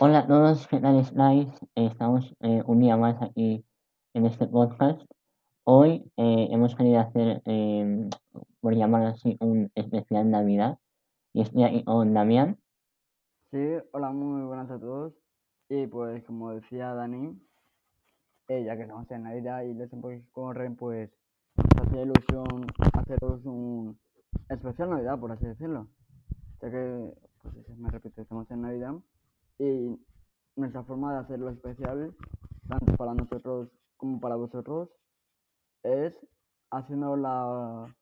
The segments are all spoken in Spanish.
Hola a todos, ¿qué tal estáis? Estamos eh, un día más aquí en este podcast. Hoy eh, hemos querido hacer, eh, por llamarlo así, un especial Navidad. Y estoy aquí con Damián. Sí, hola, muy buenas a todos. Y pues, como decía Dani, eh, ya que estamos en Navidad y los tiempos corren, pues nos hacía ilusión haceros un especial Navidad, por así decirlo. Ya que, pues me repito, estamos en Navidad y nuestra forma de hacerlo especial, tanto para nosotros como para vosotros, es haciendo la,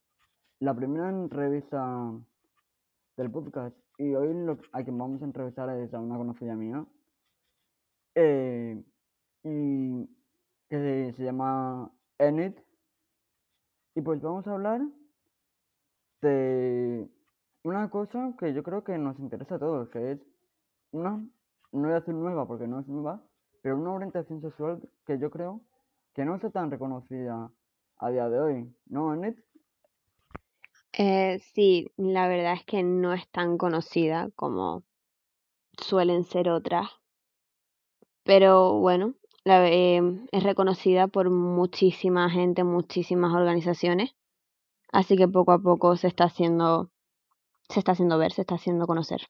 la primera entrevista del podcast. Y hoy lo, a quien vamos a entrevistar es a una conocida mía. Eh, y que se, llama Enid. Y pues vamos a hablar de una cosa que yo creo que nos interesa a todos, que es una, no voy a decir nueva porque no es nueva, pero una orientación sexual que yo creo que no está tan reconocida a día de hoy, ¿no, Enid? Eh, sí, la verdad es que no es tan conocida como suelen ser otras, pero bueno, la, em, es reconocida por muchísima gente, muchísimas organizaciones, así que poco a poco se está haciendo, se está haciendo ver, se está haciendo conocer.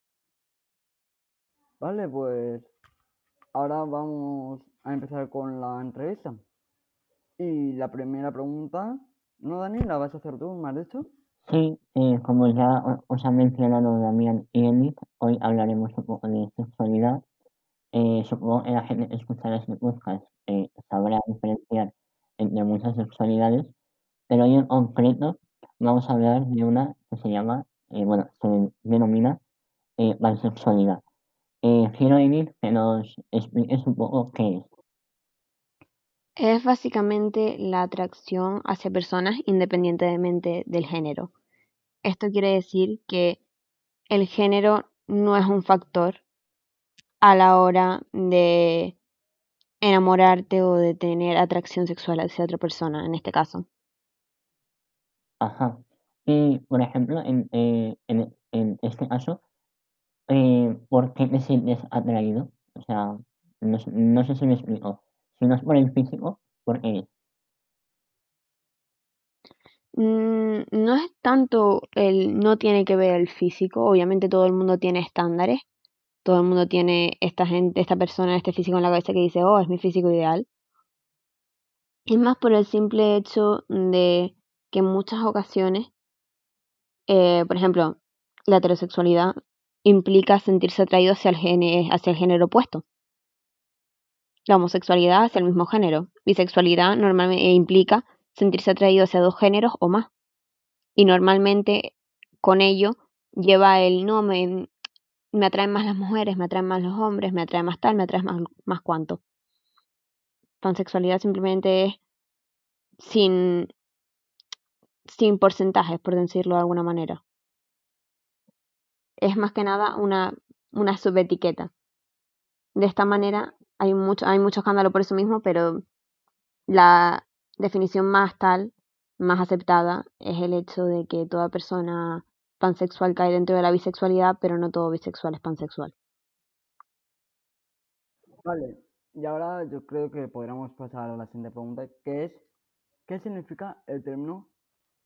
Vale, pues ahora vamos a empezar con la entrevista. Y la primera pregunta, ¿no, Dani? ¿La vas a hacer tú, me has dicho? Sí, eh, como ya os ha mencionado Damián y Enid, hoy hablaremos un poco de sexualidad. Eh, supongo que la gente que escuchará este podcast eh, sabrá diferenciar entre muchas sexualidades, pero hoy en concreto vamos a hablar de una que se llama, eh, bueno, se denomina eh, bisexualidad. Eh, quiero Enid que nos expliques un poco qué es. Es básicamente la atracción hacia personas independientemente del género. Esto quiere decir que el género no es un factor a la hora de enamorarte o de tener atracción sexual hacia otra persona, en este caso. Ajá. Y, por ejemplo, en, eh, en, en este caso, eh, ¿por qué te sientes atraído? O sea, no, no sé si me explico. Si no es por el físico, ¿por qué? Mm, no es tanto el, no tiene que ver el físico, obviamente todo el mundo tiene estándares, todo el mundo tiene esta gente, esta persona, este físico en la cabeza que dice, oh, es mi físico ideal. Es más por el simple hecho de que en muchas ocasiones, eh, por ejemplo, la heterosexualidad implica sentirse atraído hacia el, gene- hacia el género opuesto. La homosexualidad hacia el mismo género. Bisexualidad normalmente implica sentirse atraído hacia dos géneros o más. Y normalmente con ello lleva el no, me, me atraen más las mujeres, me atraen más los hombres, me atrae más tal, me atrae más, más cuanto. Pansexualidad simplemente es sin, sin porcentajes, por decirlo de alguna manera. Es más que nada una, una subetiqueta. De esta manera hay mucho, hay mucho escándalo por eso mismo, pero la definición más tal, más aceptada, es el hecho de que toda persona pansexual cae dentro de la bisexualidad, pero no todo bisexual es pansexual. Vale, y ahora yo creo que podríamos pasar a la siguiente pregunta, que es, ¿qué significa el término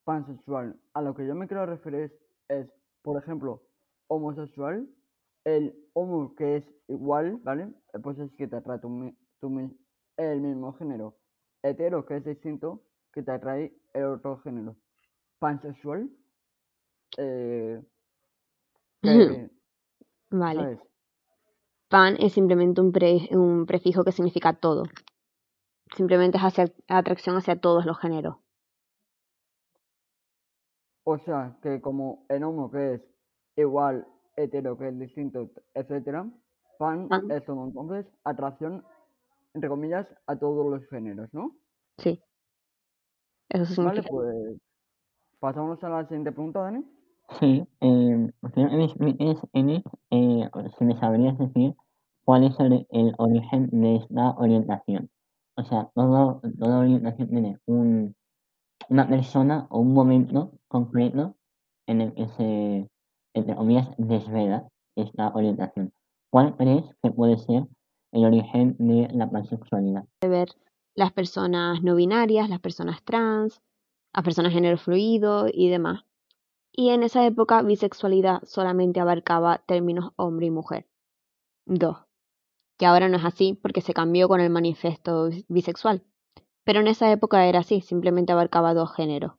pansexual? A lo que yo me quiero referir es, por ejemplo, homosexual, el homo que es igual, ¿vale? Pues es que te atrae tu, tu el mismo género. Hetero, que es distinto, que te atrae el otro género. Pansexual, eh, que, Vale. ¿sabes? Pan es simplemente un, pre- un prefijo que significa todo. Simplemente es hacia, atracción hacia todos los géneros. O sea, que como el homo que es igual, hetero que es distinto, etcétera, pan Pan. es todo entonces atracción, entre comillas, a todos los géneros, ¿no? Sí. Eso Vale, significa. pues pasamos a la siguiente pregunta, Dani. Sí, eh, Enid, eh, si me sabrías decir cuál es el, el origen de esta orientación. O sea, todo, toda orientación tiene un, una persona o un momento concreto en el que se, entre comillas, desvela esta orientación. ¿cuál crees que puede ser el origen de la pansexualidad? ver las personas no binarias, las personas trans, las personas género fluido y demás. Y en esa época bisexualidad solamente abarcaba términos hombre y mujer. Dos. Que ahora no es así porque se cambió con el manifiesto bisexual. Pero en esa época era así, simplemente abarcaba dos géneros.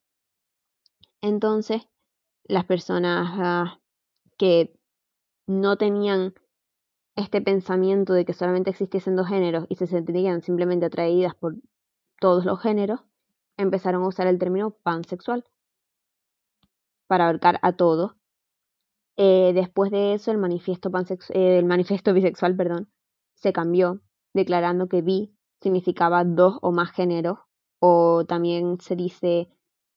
Entonces, las personas ah, que no tenían este pensamiento de que solamente existiesen dos géneros y se sentirían simplemente atraídas por todos los géneros, empezaron a usar el término pansexual para abarcar a todos. Eh, después de eso, el manifiesto, eh, el manifiesto bisexual perdón, se cambió, declarando que bi significaba dos o más géneros, o también se dice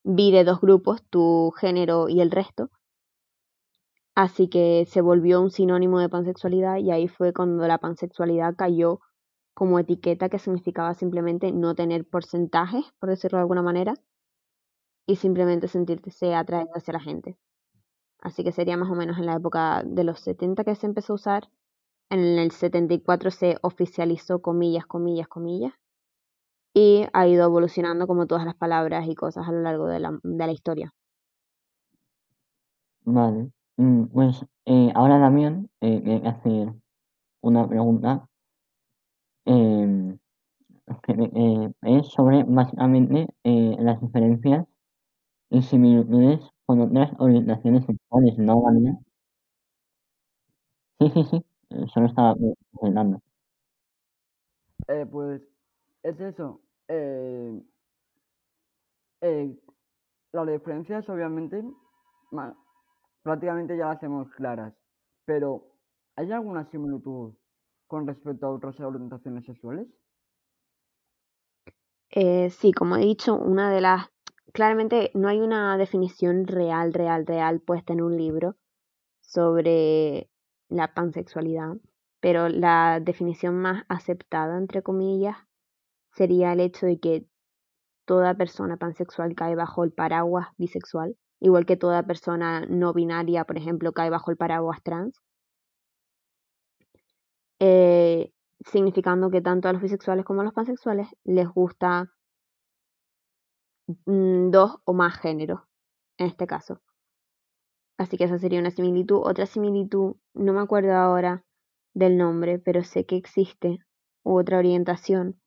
bi de dos grupos, tu género y el resto. Así que se volvió un sinónimo de pansexualidad y ahí fue cuando la pansexualidad cayó como etiqueta que significaba simplemente no tener porcentajes, por decirlo de alguna manera, y simplemente sentirse atraído hacia la gente. Así que sería más o menos en la época de los 70 que se empezó a usar. En el 74 se oficializó comillas, comillas, comillas. Y ha ido evolucionando como todas las palabras y cosas a lo largo de la, de la historia. Vale. Mm, pues eh, ahora también eh, que hacer una pregunta eh, es sobre básicamente las diferencias y similitudes con otras orientaciones sexuales, ¿no, Daniel? Sí, sí, sí, solo estaba preguntando. Eh, pues es eso. Eh, las diferencias, obviamente, prácticamente ya las tenemos claras, pero ¿hay alguna similitud con respecto a otras orientaciones sexuales? Eh, sí, como he dicho, una de las... Claramente no hay una definición real, real, real puesta en un libro sobre la pansexualidad, pero la definición más aceptada, entre comillas, sería el hecho de que toda persona pansexual cae bajo el paraguas bisexual igual que toda persona no binaria, por ejemplo, cae bajo el paraguas trans, eh, significando que tanto a los bisexuales como a los pansexuales les gusta mm, dos o más géneros, en este caso. Así que esa sería una similitud. Otra similitud, no me acuerdo ahora del nombre, pero sé que existe otra orientación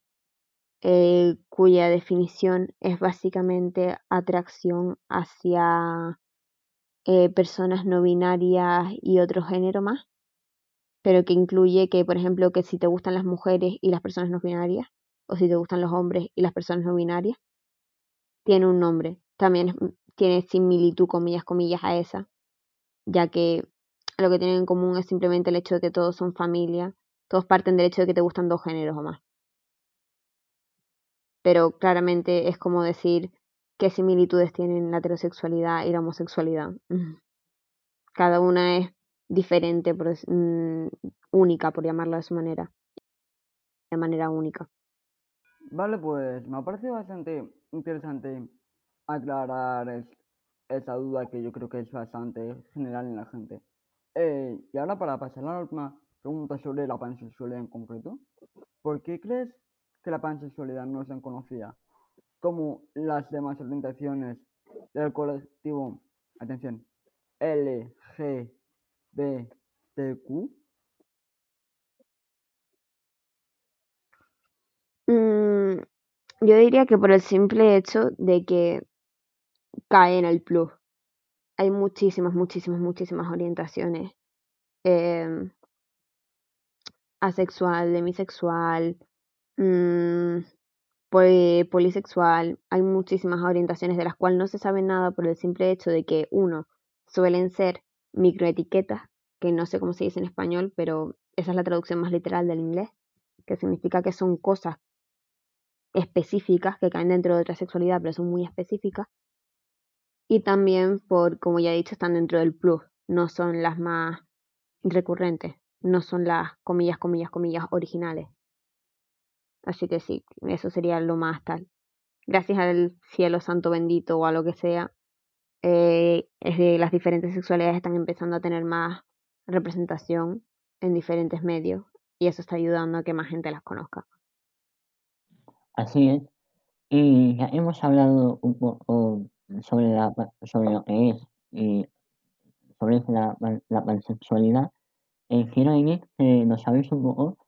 eh, cuya definición es básicamente atracción hacia eh, personas no binarias y otro género más, pero que incluye que, por ejemplo, que si te gustan las mujeres y las personas no binarias, o si te gustan los hombres y las personas no binarias, tiene un nombre. También tiene similitud, comillas, comillas, a esa, ya que lo que tienen en común es simplemente el hecho de que todos son familia, todos parten del hecho de que te gustan dos géneros o más pero claramente es como decir qué similitudes tienen la heterosexualidad y la homosexualidad. Cada una es diferente, mm, única, por llamarlo de esa manera. De manera única. Vale, pues me ha parecido bastante interesante aclarar esa duda que yo creo que es bastante general en la gente. Eh, y ahora para pasar a la última pregunta sobre la pansexualidad en concreto, ¿por qué crees que la pansexualidad no se conocida como las demás orientaciones del colectivo, atención, LGBTQ. Mm, yo diría que por el simple hecho de que cae en el plus. Hay muchísimas, muchísimas, muchísimas orientaciones. Eh, asexual, demisexual, Mm, polisexual, hay muchísimas orientaciones de las cuales no se sabe nada por el simple hecho de que, uno, suelen ser microetiquetas, que no sé cómo se dice en español, pero esa es la traducción más literal del inglés, que significa que son cosas específicas que caen dentro de otra sexualidad, pero son muy específicas. Y también por, como ya he dicho, están dentro del plus, no son las más recurrentes, no son las comillas, comillas, comillas originales. Así que sí, eso sería lo más tal. Gracias al cielo santo bendito o a lo que sea, eh, es de las diferentes sexualidades están empezando a tener más representación en diferentes medios y eso está ayudando a que más gente las conozca. Así es. Y ya hemos hablado un poco sobre, la, sobre lo que es y sobre la, la pansexualidad. Eh, quiero ir que nos hables un poco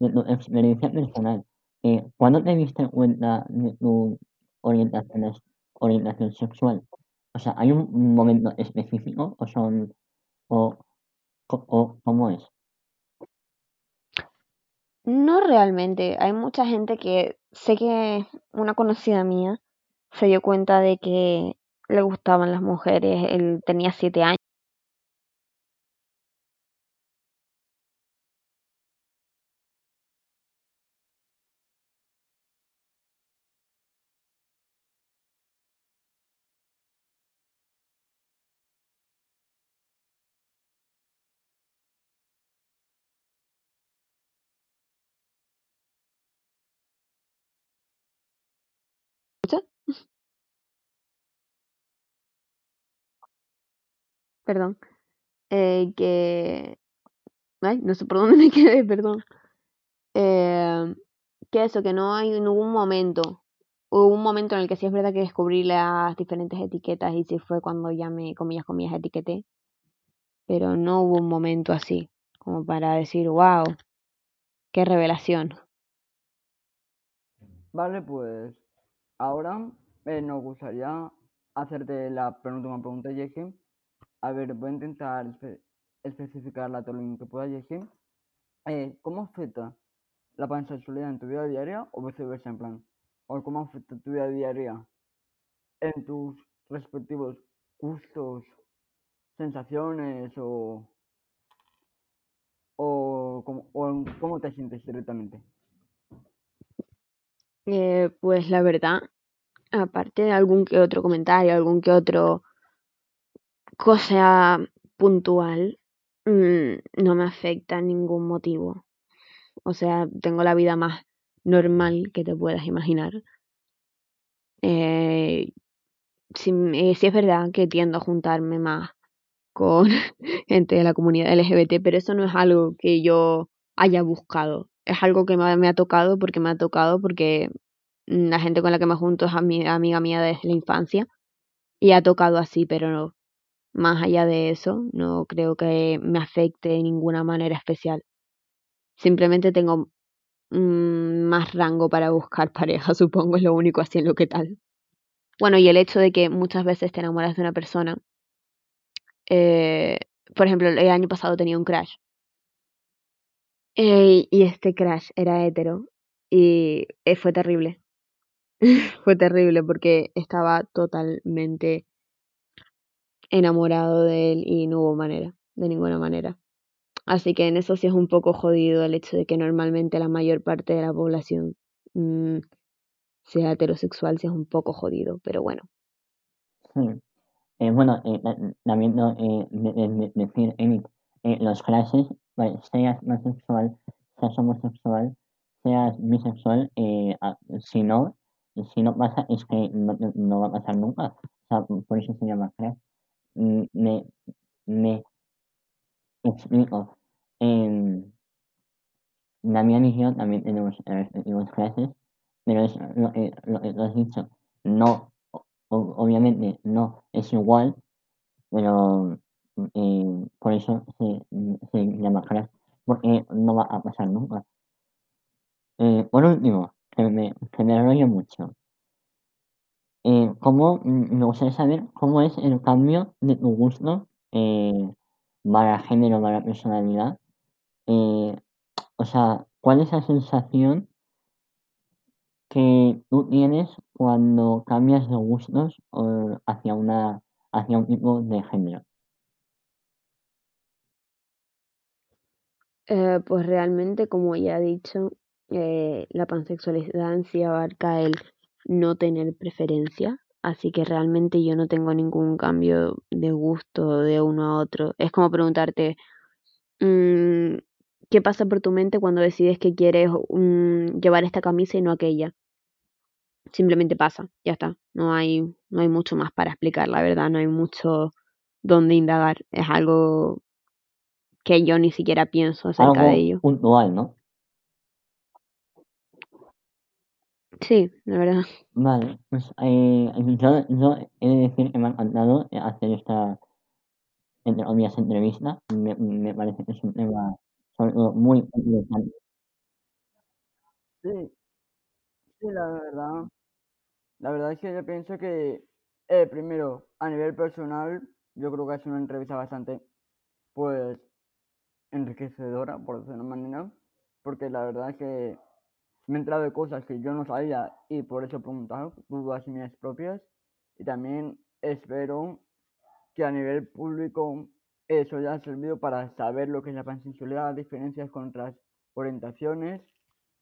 de tu experiencia personal. Eh, ¿Cuándo te diste cuenta de tu orientación, sexual? O sea, ¿hay un momento específico o son o, o cómo es? No realmente. Hay mucha gente que sé que una conocida mía se dio cuenta de que le gustaban las mujeres. Él tenía siete años. Perdón. Eh, que... Ay, no sé por dónde me quedé, perdón. Eh, que eso, que no hay ningún momento. Hubo un momento en el que sí es verdad que descubrí las diferentes etiquetas y sí fue cuando ya me, comillas, comillas, etiqueté. Pero no hubo un momento así, como para decir, wow, qué revelación. Vale, pues ahora eh, nos gustaría hacerte la penúltima pregunta, Jessie. A ver, voy a intentar espe especificarla todo lo que pueda, Jessie. Eh, ¿Cómo afecta la pansexualidad en tu vida diaria o viceversa, en plan? ¿O cómo afecta tu vida diaria en tus respectivos gustos, sensaciones o, o, cómo, o cómo te sientes directamente? Eh, pues la verdad, aparte de algún que otro comentario, algún que otro cosa puntual, mm, no me afecta ningún motivo. O sea, tengo la vida más normal que te puedas imaginar. Eh, sí, eh, es verdad que tiendo a juntarme más con gente de la comunidad LGBT, pero eso no es algo que yo haya buscado. Es algo que me, ha tocado porque me ha tocado porque la gente con la que me junto es ami- amiga mía desde la infancia y ha tocado así, pero no, más allá de eso, no creo que me afecte de ninguna manera especial. Simplemente tengo mm, más rango para buscar pareja, supongo, es lo único así en lo que tal. Bueno, y el hecho de que muchas veces te enamoras de una persona. eh, por ejemplo, el año pasado tenía un crush. eh, y este crush era hetero. Y eh, fue terrible. fue terrible porque estaba totalmente enamorado de él y no hubo manera, de ninguna manera. Así que en eso sí es un poco jodido el hecho de que normalmente la mayor parte de la población mm, sea heterosexual, sí es un poco jodido, pero bueno. Sí. Eh, bueno, eh, ta- también eh, de- de- de- decir, Eric, eh, los clases, vale, seas asexual, seas homosexual, seas bisexual, eh, a- si no, si no pasa, es que no, no va a pasar nunca. O sea, por eso se llama crash. Me, me explico. Em, Damián y yo también tenemos eh, respectivos clases, pero es lo que, lo que tú has dicho. No, obviamente no es igual, pero eh, por eso se, se llama crash, porque no va a pasar nunca. Eh, por último, que me, que me mucho. Eh, ¿cómo, mm, me gustaría saber cómo es el cambio de tu gusto eh, para género, para personalidad? Eh, o sea, ¿cuál es la sensación que tú tienes cuando cambias de gustos hacia una hacia un tipo de género? Pues realmente, como ya he dicho, la pansexualidad en sí abarca el no tener preferencia, así que realmente yo no tengo ningún cambio de gusto de uno a otro. Es como preguntarte, mm, ¿qué pasa por tu mente cuando decides que quieres mm, llevar esta camisa y no aquella? Simplemente pasa, ya está. No hay, no hay mucho más para explicar, la verdad, no hay mucho donde indagar. Es algo que yo ni siquiera pienso acerca de ello. puntual, ¿no? Sí, la verdad. Vale, pues eh, yo, yo he de decir que me ha encantado eh, hacer esta, entre comillas, entrevista. Me, me parece que es un tema sobre todo muy interesante. Sí, sí, la verdad. La verdad es que yo pienso que, eh, primero, a nivel personal, yo creo que es una entrevista bastante, pues, enriquecedora, por decirlo de una manera, porque la verdad es que me he enterado de cosas que yo no sabía y por eso he preguntado dudas mías propias. Y también espero que a nivel público eso haya servido para saber lo que es la pansexualidad, diferencias con otras orientaciones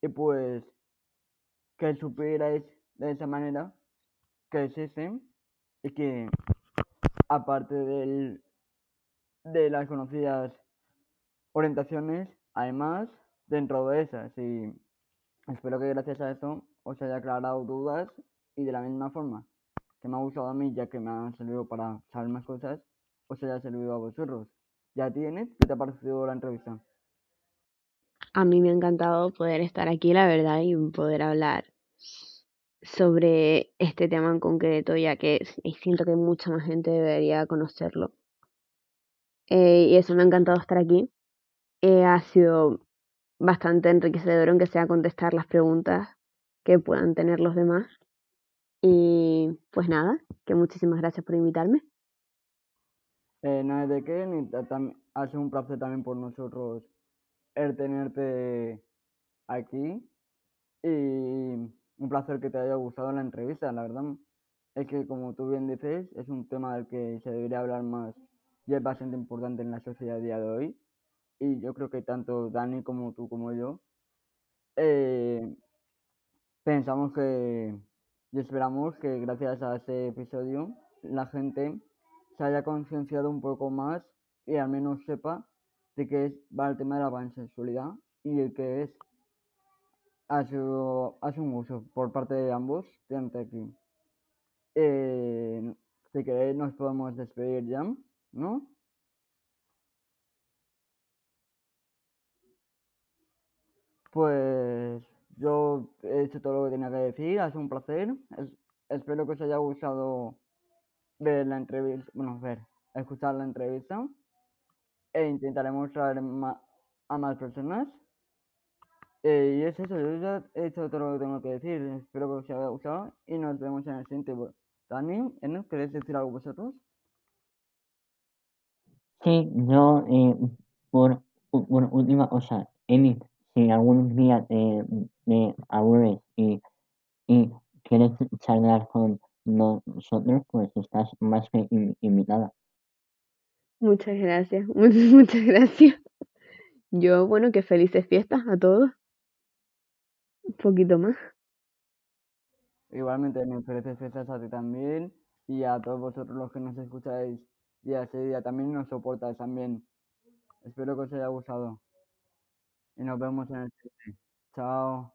y pues que supierais de esa manera que existen y que aparte del, de las conocidas orientaciones, hay más dentro de esas y espero que gracias a eso os haya aclarado dudas y de la misma forma que me ha gustado a mí ya que me ha servido para saber más cosas, os haya servido a vosotros. ¿Ya tienes? ¿Qué te ha parecido la entrevista? A mí me ha encantado poder estar aquí, la verdad, y poder hablar sobre este tema en concreto, ya que siento que mucha más gente debería conocerlo. Eh, y eso me ha encantado estar aquí. Eh, ha sido bastante enriquecedor, aunque sea contestar las preguntas que puedan tener los demás. Y pues nada, que muchísimas gracias por invitarme. Eh, es de qué, ni ha sido un placer también por nosotros el tenerte aquí y un placer que te haya gustado la entrevista, la verdad es que como tú bien dices, es un tema del que se debería hablar más y es bastante importante en la sociedad a día de hoy y yo creo que tanto Dani como tú como yo eh, pensamos que y esperamos que gracias a este episodio la gente se haya concienciado un poco más y al menos sepa de qué es, va el tema de la pansexualidad y el que es sido, ha un uso por parte de ambos de aquí. Eh, si queréis nos podemos despedir ya, ¿no? Pues yo he hecho todo lo que tenía que decir, ha sido un placer. espero que os haya gustado ver la entrevista, bueno, ver, escuchar la entrevista e intentaremos traer a más personas. Eh, y es eso, yo ya he hecho todo lo que tengo que decir. Espero que os haya gustado y nos vemos en el siguiente. Dani, ¿queréis decir algo vosotros? Sí, yo, eh, por, por última cosa, Emi, si algún día te, te aburres y, y quieres charlar con nosotros, pues estás más que invitada. Muchas gracias, muchas, muchas gracias. Yo, bueno, que felices fiestas a todos. Un poquito más. Igualmente, me felices fiestas a ti también y a todos vosotros los que nos escucháis día a día también nos soportáis también. Espero que os haya gustado y nos vemos en el siguiente. Chao.